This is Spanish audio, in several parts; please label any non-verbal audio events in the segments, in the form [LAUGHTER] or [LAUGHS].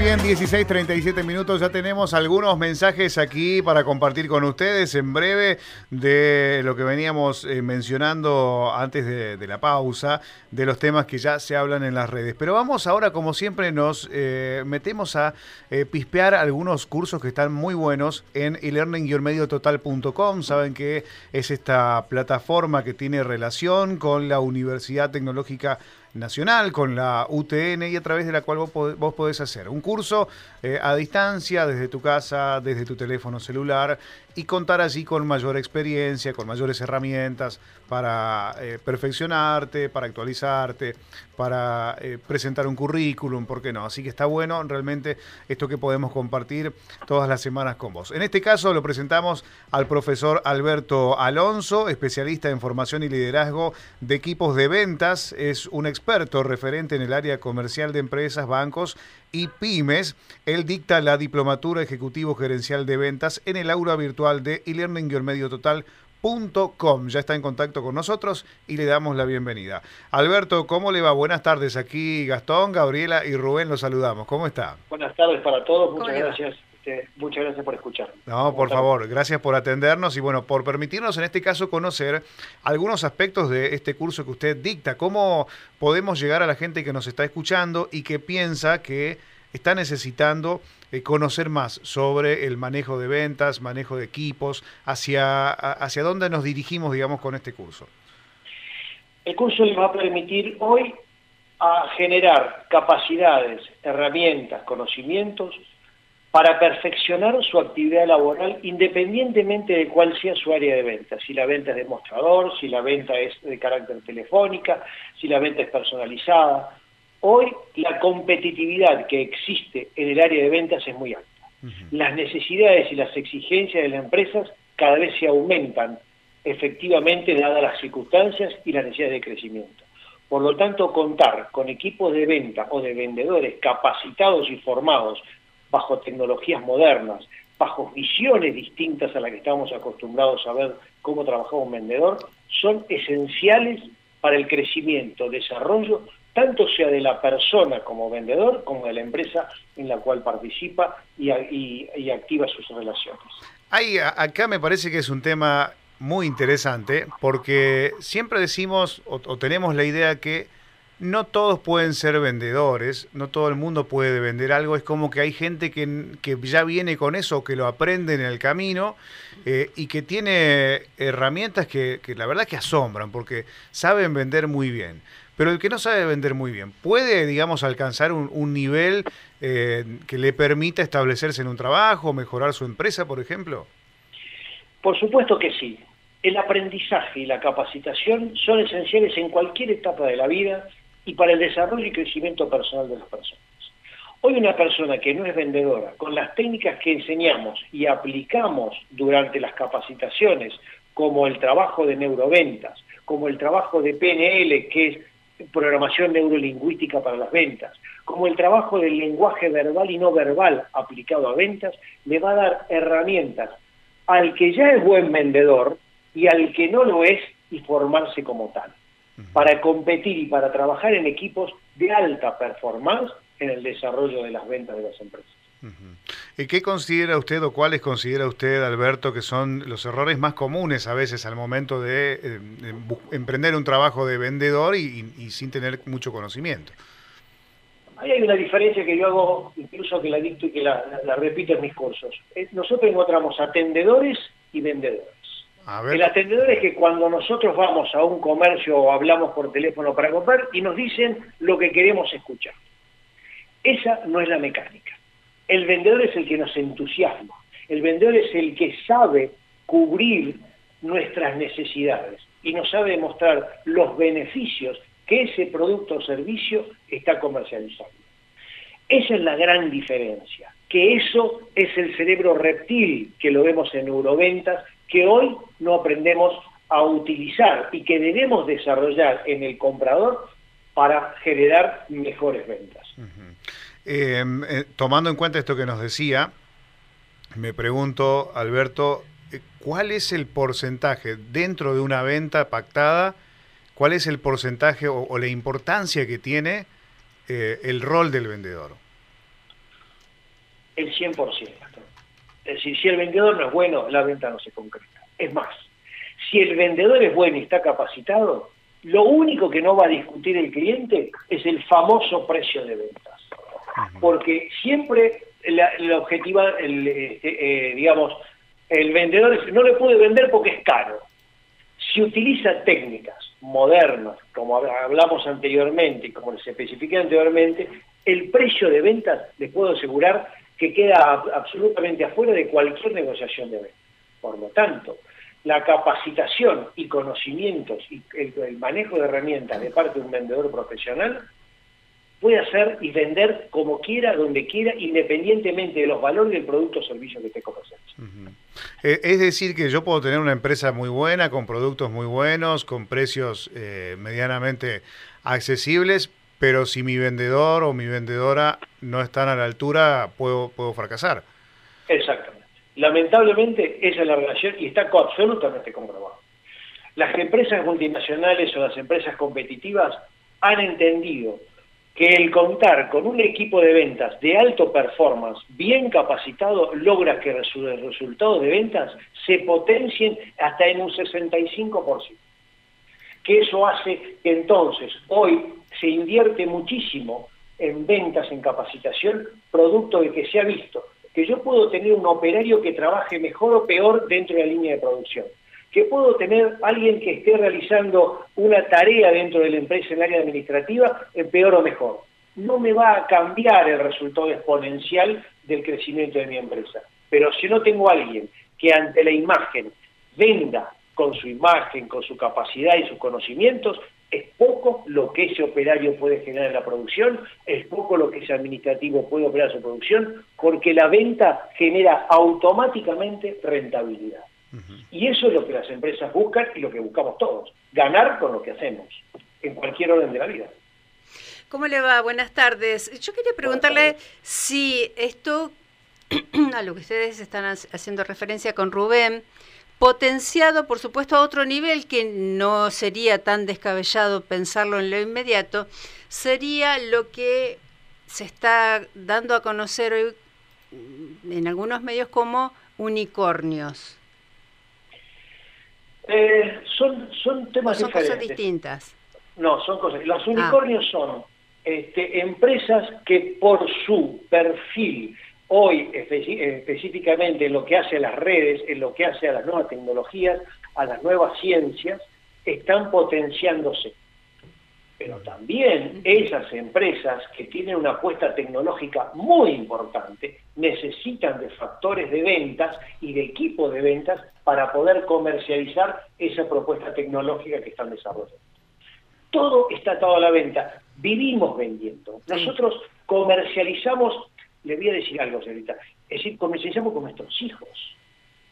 bien, 16, 37 minutos. Ya tenemos algunos mensajes aquí para compartir con ustedes en breve de lo que veníamos eh, mencionando antes de, la pausa, de los temas que ya se hablan en las redes. Pero vamos ahora, como siempre, nos eh, metemos a eh, pispear algunos cursos que están muy buenos en elearning-mediototal.com. Saben que es esta plataforma que tiene relación con la Universidad Tecnológica nacional con la UTN y a través de la cual vos, podés hacer un curso eh, a distancia, desde tu casa, desde tu teléfono celular y contar allí con mayor experiencia, con mayores herramientas para eh, perfeccionarte, para actualizarte, para eh, presentar un currículum, ¿por qué no? Así que está bueno realmente esto que podemos compartir todas las semanas con vos. En este caso lo presentamos al profesor Alberto Alonso, especialista en formación y liderazgo de equipos de ventas, es un experto referente en el área comercial de empresas, bancos y pymes. Él dicta la diplomatura ejecutivo gerencial de ventas en el aula virtual de e-learning-mediototal.com. Ya está en contacto con nosotros y le damos la bienvenida. Alberto, ¿cómo le va? Buenas tardes. Aquí Gastón, Gabriela y Rubén los saludamos. ¿Cómo está? Buenas tardes para todos. Muchas gracias. Este, muchas gracias por escuchar. No, por favor, gracias por atendernos y bueno, por permitirnos en este caso conocer algunos aspectos de este curso que usted dicta. ¿Cómo podemos llegar a la gente que nos está escuchando y que piensa que está necesitando eh, conocer más sobre el manejo de ventas, manejo de equipos, hacia, hacia dónde nos dirigimos, digamos, con este curso? El curso les va a permitir hoy a generar capacidades, herramientas, conocimientos para perfeccionar su actividad laboral independientemente de cuál sea su área de venta, si la venta es de mostrador, si la venta es de carácter telefónica, si la venta es personalizada. Hoy la competitividad que existe en el área de ventas es muy alta. Las necesidades y las exigencias de las empresas cada vez se aumentan efectivamente dadas las circunstancias y las necesidades de crecimiento. Por lo tanto, contar con equipos de venta o de vendedores capacitados y formados bajo tecnologías modernas, bajo visiones distintas a las que estamos acostumbrados a ver cómo trabaja un vendedor, son esenciales para el crecimiento, desarrollo, tanto sea de la persona como vendedor, como de la empresa en la cual participa y, activa sus relaciones. Ahí, acá me parece que es un tema muy interesante, porque siempre decimos o tenemos la idea que no todos pueden ser vendedores, no todo el mundo puede vender algo, es como que hay gente que, ya viene con eso, que lo aprende en el camino eh, y que tiene herramientas que, la verdad que asombran, porque saben vender muy bien. Pero el que no sabe vender muy bien, ¿puede, digamos, alcanzar un, nivel eh, que le permita establecerse en un trabajo, mejorar su empresa, por ejemplo? Por supuesto que sí. El aprendizaje y la capacitación son esenciales en cualquier etapa de la vida y para el desarrollo y crecimiento personal de las personas. Hoy una persona que no es vendedora, con las técnicas que enseñamos y aplicamos durante las capacitaciones, como el trabajo de neuroventas, como el trabajo de PNL, que es programación neurolingüística para las ventas, como el trabajo del lenguaje verbal y no verbal aplicado a ventas, le va a dar herramientas al que ya es buen vendedor y al que no lo es y formarse como tal para competir y para trabajar en equipos de alta performance en el desarrollo de las ventas de las empresas. ¿Y qué considera usted o cuáles considera usted, Alberto, que son los errores más comunes a veces al momento de, eh, emprender un trabajo de vendedor y, sin tener mucho conocimiento? Ahí hay una diferencia que yo hago, incluso que la dicto y que la, repito en mis cursos. Eh, nosotros encontramos atendedores y vendedores. El atendedor es que cuando nosotros vamos a un comercio o hablamos por teléfono para comprar y nos dicen lo que queremos escuchar. Esa no es la mecánica. El vendedor es el que nos entusiasma. El vendedor es el que sabe cubrir nuestras necesidades y nos sabe demostrar los beneficios que ese producto o servicio está comercializando. Esa es la gran diferencia, que eso es el cerebro reptil que lo vemos en neuroventas que hoy no aprendemos a utilizar y que debemos desarrollar en el comprador para generar mejores ventas. Em, eh, tomando en cuenta esto que nos decía, me pregunto, Alberto, eh, ¿cuál es el porcentaje dentro de una venta pactada? ¿Cuál es el porcentaje o, la importancia que tiene eh, el rol del vendedor? el 100%. Es decir, si el vendedor no es bueno, la venta no se concreta. Es más, si el vendedor es bueno y está capacitado, lo único que no va a discutir el cliente es el famoso precio de ventas. Porque siempre la, objetiva, el, eh, eh, digamos, el vendedor no le puede vender porque es caro. Si utiliza técnicas modernas, como hablamos anteriormente y como les especifiqué anteriormente, el precio de ventas, les puedo asegurar que queda absolutamente afuera de cualquier negociación de ventas. Por lo tanto, la capacitación y conocimientos y el, manejo de herramientas de parte de un vendedor profesional puede hacer y vender como quiera, donde quiera, independientemente de los valores del producto o servicio que esté ofreciendo. Eh, es decir, que yo puedo tener una empresa muy buena, con productos muy buenos, con precios eh, medianamente accesibles, pero si mi vendedor o mi vendedora no están a la altura, puedo, puedo fracasar. Exactamente. Lamentablemente esa es la relación y está absolutamente comprobado. Las empresas multinacionales o las empresas competitivas han entendido que el contar con un equipo de ventas de alto performance, bien capacitado, logra que los resultados de ventas se potencien hasta en un 65%. Que eso hace que entonces hoy se invierte muchísimo en ventas, en capacitación, producto de que se ha visto que yo puedo tener un operario que trabaje mejor o peor dentro de la línea de producción, que puedo tener alguien que esté realizando una tarea dentro de la empresa en el área administrativa en peor o mejor. No me va a cambiar el resultado exponencial del crecimiento de mi empresa. Pero si no tengo alguien que ante la imagen venda con su imagen, con su capacidad y sus conocimientos, es poco lo que ese operario puede generar en la producción, es poco lo que ese administrativo puede operar en su producción, porque la venta genera automáticamente rentabilidad. Y eso es lo que las empresas buscan y lo que buscamos todos, ganar con lo que hacemos, en cualquier orden de la vida. ¿Cómo le va? Buenas tardes. Yo quería preguntarle si esto, [CLEARS THROAT] a lo que ustedes están haciendo referencia con Rubén, potenciado, por supuesto, a otro nivel que no sería tan descabellado pensarlo en lo inmediato, sería lo que se está dando a conocer hoy en algunos medios como unicornios. Eh, son, son temas son cosas distintas. No, son cosas. Los ah. unicornios son este, empresas que por su perfil hoy específicamente en lo que hace a las redes, en lo que hace a las nuevas tecnologías, a las nuevas ciencias, están potenciándose. Pero también esas empresas que tienen una apuesta tecnológica muy importante necesitan de factores de ventas y de equipo de ventas para poder comercializar esa propuesta tecnológica que están desarrollando. Todo está atado a la venta. Vivimos vendiendo. Nosotros comercializamos le voy a decir algo, señorita. Es decir, comercializamos con nuestros hijos.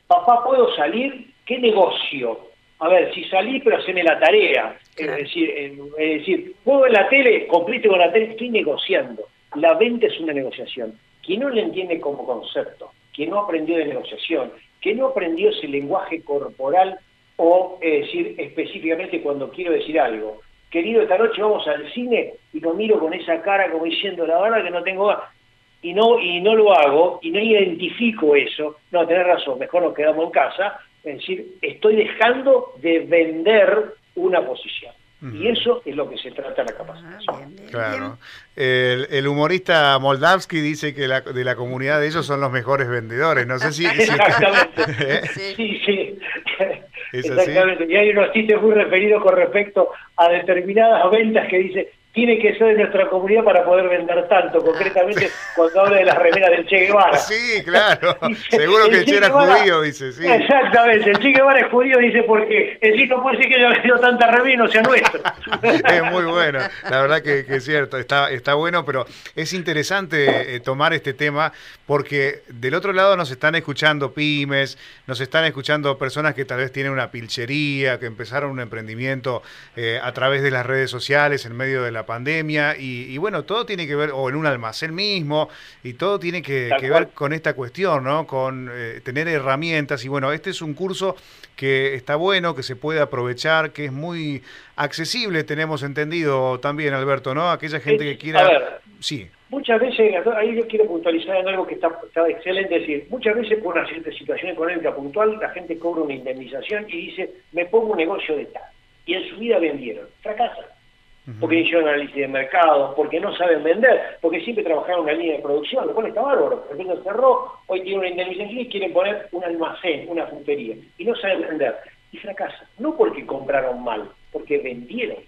Papá, ¿puedo salir? ¿Qué negocio? A ver, si salí, pero haceme la tarea. Es decir, es decir, ¿puedo en la tele? Complete con la tele. Estoy negociando. La venta es una negociación. Quien no la entiende como concepto, quien no aprendió de negociación, que no aprendió ese lenguaje corporal o, es decir, específicamente cuando quiero decir algo. Querido, esta noche vamos al cine y lo miro con esa cara como diciendo, la verdad que no tengo y no, y no lo hago y no identifico eso, no, tenés razón, mejor nos quedamos en casa, es decir, estoy dejando de vender una posición. Y eso es lo que se trata la capacitación. Ah, claro. El, humorista Moldavsky dice que de la comunidad de ellos son los mejores vendedores. No sé si. [LAUGHS] Exactamente. ¿Eh? [LAUGHS] Sí, sí. Exactamente. Y hay unos chistes muy referidos con respecto a determinadas ventas que dice tiene que ser de nuestra comunidad para poder vender tanto, concretamente [LAUGHS] cuando habla de las remeras del Che Guevara. Sí, claro, [LAUGHS] seguro que el Che, era judío, dice, sí. Exactamente, el Che Guevara es judío, dice, porque el Che no puede decir que haya vendido tanta remera y no sea nuestro. [LAUGHS] es muy bueno, la verdad que, es cierto, está, está bueno, pero es interesante eh, tomar este tema porque del otro lado nos están escuchando pymes, nos están escuchando personas que tal vez tienen una pilchería, que empezaron un emprendimiento eh, a través de las redes sociales en medio de la pandemia y, bueno, todo tiene que ver, o en un almacén mismo, y todo tiene que, ver con esta cuestión, ¿no? Con eh, tener herramientas y bueno, este es un curso que está bueno, que se puede aprovechar, que es muy accesible, tenemos entendido también, Alberto, ¿no? Aquella gente que quiera... A ver, sí. Muchas veces, ahí yo quiero puntualizar en algo que está, excelente, es decir, muchas veces por una cierta situación económica puntual, la gente cobra una indemnización y dice, me pongo un negocio de tal. Y en su vida vendieron. Porque hicieron análisis de mercado, porque no saben vender, porque siempre trabajaron una línea de producción, lo cual está bárbaro. De repente cerró, hoy tiene una indemnización y quieren poner un almacén, una frutería. Y no saben vender. Y fracasan. No porque compraron mal, porque vendieron.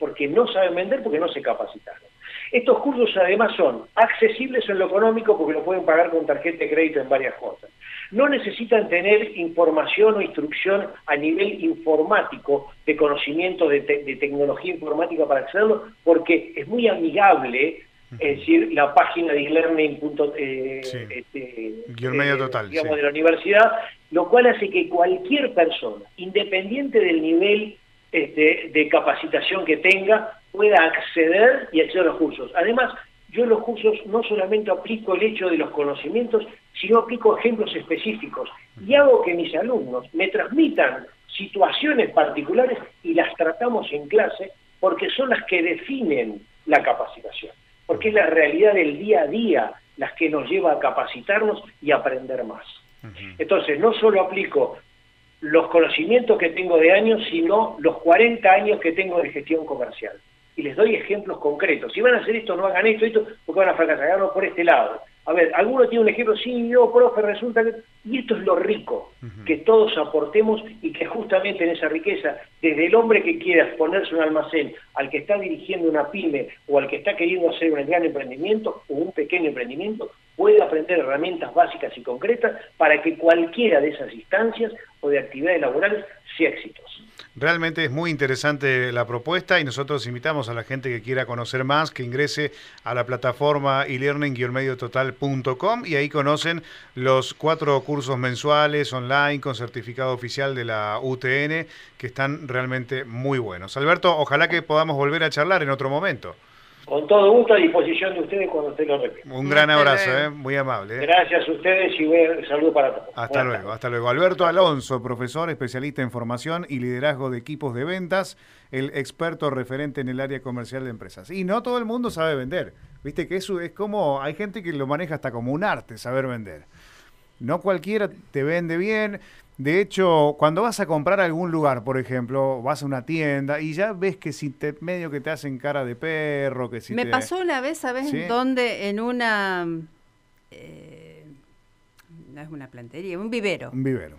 Porque no saben vender, porque no se capacitaron. Estos cursos además son accesibles en lo económico porque lo pueden pagar con tarjeta de crédito en varias cosas. No necesitan tener información o instrucción a nivel informático, de conocimiento de, tecnología informática para accederlo, porque es muy amigable es decir, la página de e-learning eh, este, medio total, digamos, de la universidad, lo cual hace que cualquier persona, independiente del nivel este, de capacitación que tenga, pueda acceder y acceder a los cursos. Además, yo en los cursos no solamente aplico el hecho de los conocimientos, sino aplico ejemplos específicos y hago que mis alumnos me transmitan situaciones particulares y las tratamos en clase porque son las que definen la capacitación, porque es la realidad del día a día las que nos lleva a capacitarnos y aprender más. Entonces, no solo aplico los conocimientos que tengo de años, sino los 40 años que tengo de gestión comercial y les doy ejemplos concretos. Si van a hacer esto, no hagan esto, esto, porque van a fracasar, por este lado. A ver, alguno tiene un ejemplo, sí, yo, profe, resulta que... Y esto es lo rico, que todos aportemos y que justamente en esa riqueza, desde el hombre que quiera ponerse un almacén, al que está dirigiendo una pyme o al que está queriendo hacer un gran emprendimiento o un pequeño emprendimiento, pueda aprender herramientas básicas y concretas para que cualquiera de esas instancias o de actividades laborales sea exitosa. Realmente es muy interesante la propuesta y nosotros invitamos a la gente que quiera conocer más que ingrese a la plataforma e-learning-mediototal.com y ahí conocen los cuatro cursos mensuales online con certificado oficial de la UTN que están realmente muy buenos. Alberto, ojalá que podamos volver a charlar en otro momento. Con todo gusto a disposición de ustedes cuando usted lo repita. Un gran abrazo, ¿eh? muy amable. ¿eh? Gracias a ustedes y un saludo para todos. Hasta luego, hasta luego. Alberto Alonso, profesor, especialista en formación y liderazgo de equipos de ventas, el experto referente en el área comercial de empresas. Y no todo el mundo sabe vender. Viste que eso es como, hay gente que lo maneja hasta como un arte, saber vender. No cualquiera te vende bien. De hecho, cuando vas a comprar a algún lugar, por ejemplo, vas a una tienda y ya ves que si te medio que te hacen cara de perro, que si Me pasó una vez, ¿sabes ¿Sí? dónde? En una... Eh, no es una plantería, un vivero. Un vivero.